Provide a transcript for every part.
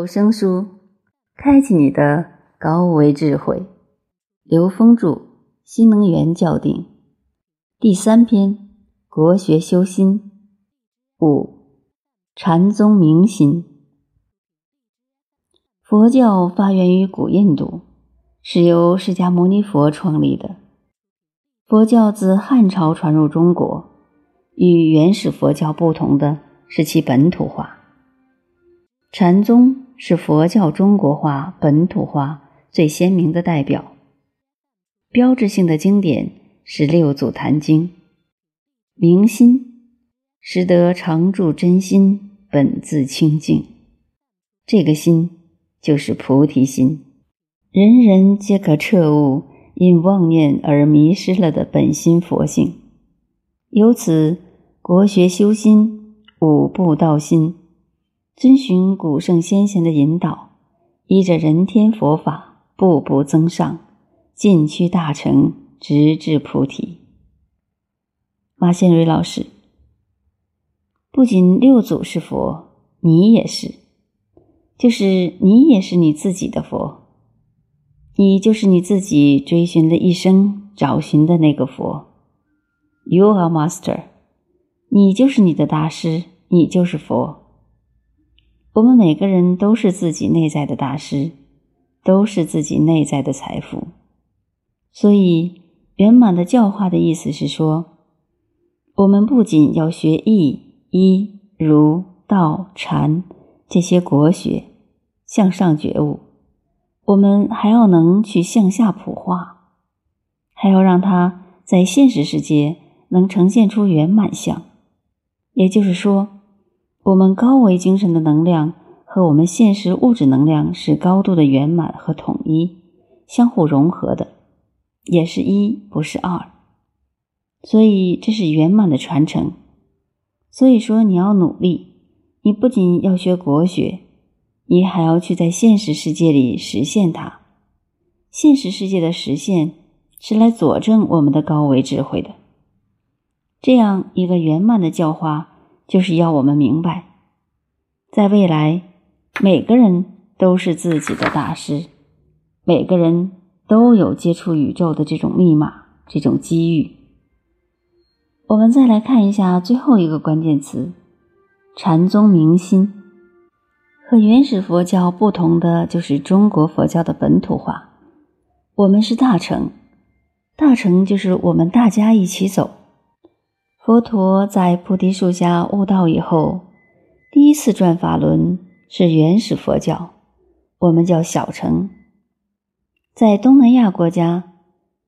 有声书，开启你的高维智慧。刘峰著，新能源校定，第三篇：国学修心。五、禅宗明心。佛教发源于古印度，是由释迦牟尼佛创立的。佛教自汉朝传入中国，与原始佛教不同的是其本土化。禅宗是佛教中国化、本土化最鲜明的代表。标志性的经典是《六祖坛经》，明心，识得常住真心本自清净。这个心就是菩提心，人人皆可彻悟因妄念而迷失了的本心佛性。由此，国学修心，五步道心。遵循古圣先贤的引导，依着人天佛法，步步增上，进趋大成，直至菩提。马先蕊老师，不仅六祖是佛，你也是，就是你也是你自己的佛，你就是你自己追寻了一生找寻的那个佛。You are master，你就是你的大师，你就是佛。我们每个人都是自己内在的大师，都是自己内在的财富。所以，圆满的教化的意思是说，我们不仅要学易、医、儒、道、禅这些国学，向上觉悟，我们还要能去向下普化，还要让它在现实世界能呈现出圆满相。也就是说。我们高维精神的能量和我们现实物质能量是高度的圆满和统一，相互融合的，也是一，不是二。所以这是圆满的传承。所以说你要努力，你不仅要学国学，你还要去在现实世界里实现它。现实世界的实现是来佐证我们的高维智慧的。这样一个圆满的教化。就是要我们明白，在未来，每个人都是自己的大师，每个人都有接触宇宙的这种密码、这种机遇。我们再来看一下最后一个关键词：禅宗明心。和原始佛教不同的就是中国佛教的本土化。我们是大乘，大乘就是我们大家一起走。佛陀在菩提树下悟道以后，第一次转法轮是原始佛教，我们叫小乘。在东南亚国家，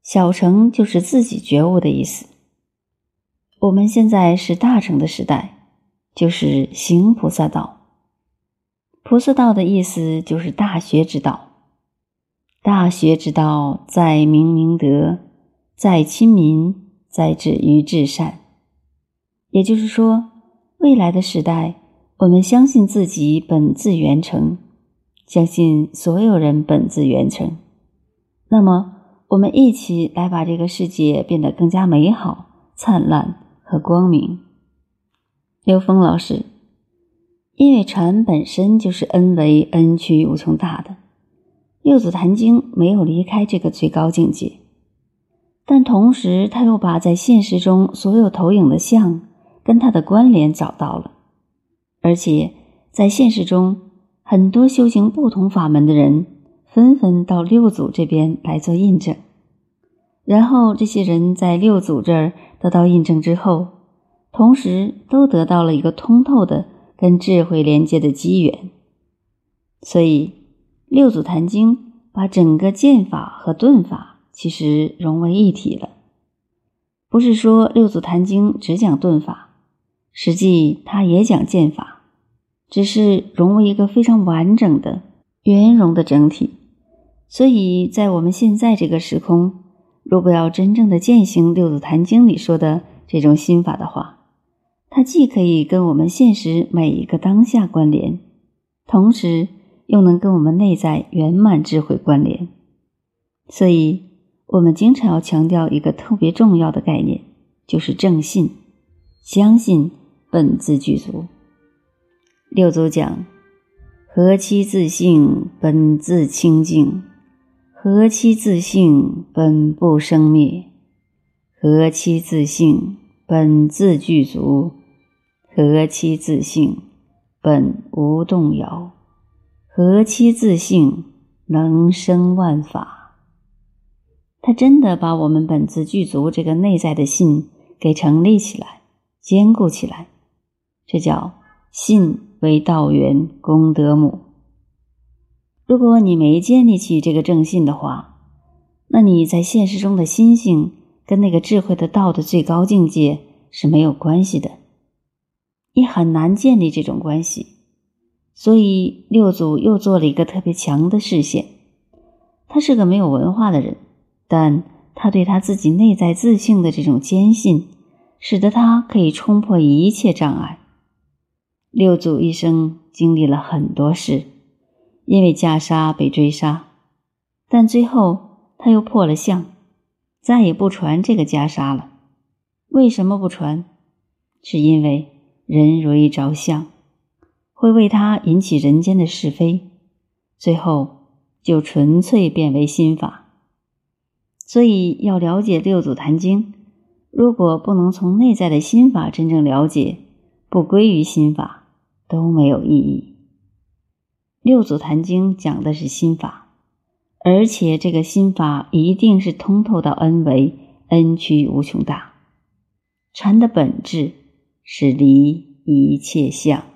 小乘就是自己觉悟的意思。我们现在是大乘的时代，就是行菩萨道。菩萨道的意思就是大学之道。大学之道，在明明德，在亲民，在止于至善。也就是说，未来的时代，我们相信自己本自圆成，相信所有人本自圆成。那么，我们一起来把这个世界变得更加美好、灿烂和光明。刘峰老师，因为禅本身就是恩为恩去无穷大的，六祖坛经没有离开这个最高境界，但同时他又把在现实中所有投影的像。跟他的关联找到了，而且在现实中，很多修行不同法门的人纷纷到六祖这边来做印证，然后这些人在六祖这儿得到印证之后，同时都得到了一个通透的跟智慧连接的机缘，所以六祖坛经把整个剑法和顿法其实融为一体了，不是说六祖坛经只讲顿法。实际它也讲剑法，只是融为一个非常完整的圆融的整体。所以在我们现在这个时空，如果要真正的践行六祖坛经里说的这种心法的话，它既可以跟我们现实每一个当下关联，同时又能跟我们内在圆满智慧关联。所以，我们经常要强调一个特别重要的概念，就是正信，相信。本自具足。六祖讲：何其自性本自清净，何其自性本不生灭，何其自性本自具足，何其自性本无动摇，何其自性能生万法。他真的把我们本自具足这个内在的信给成立起来，坚固起来，这叫信为道源，功德母。如果你没建立起这个正信的话，那你在现实中的心性跟那个智慧的道的最高境界是没有关系的，你很难建立这种关系。所以六祖又做了一个特别强的视线。他是个没有文化的人，但他对他自己内在自信的这种坚信，使得他可以冲破一切障碍。六祖一生经历了很多事。因为袈裟被追杀，但最后他又破了相，再也不传这个袈裟了。为什么不传？是因为人容易着相，会为他引起人间的是非，最后就纯粹变为心法。所以要了解六祖坛经，如果不能从内在的心法真正了解，不归于心法，都没有意义。六祖坛经讲的是心法，而且这个心法一定是通透到恩为恩趋无穷大。禅的本质是离一切相。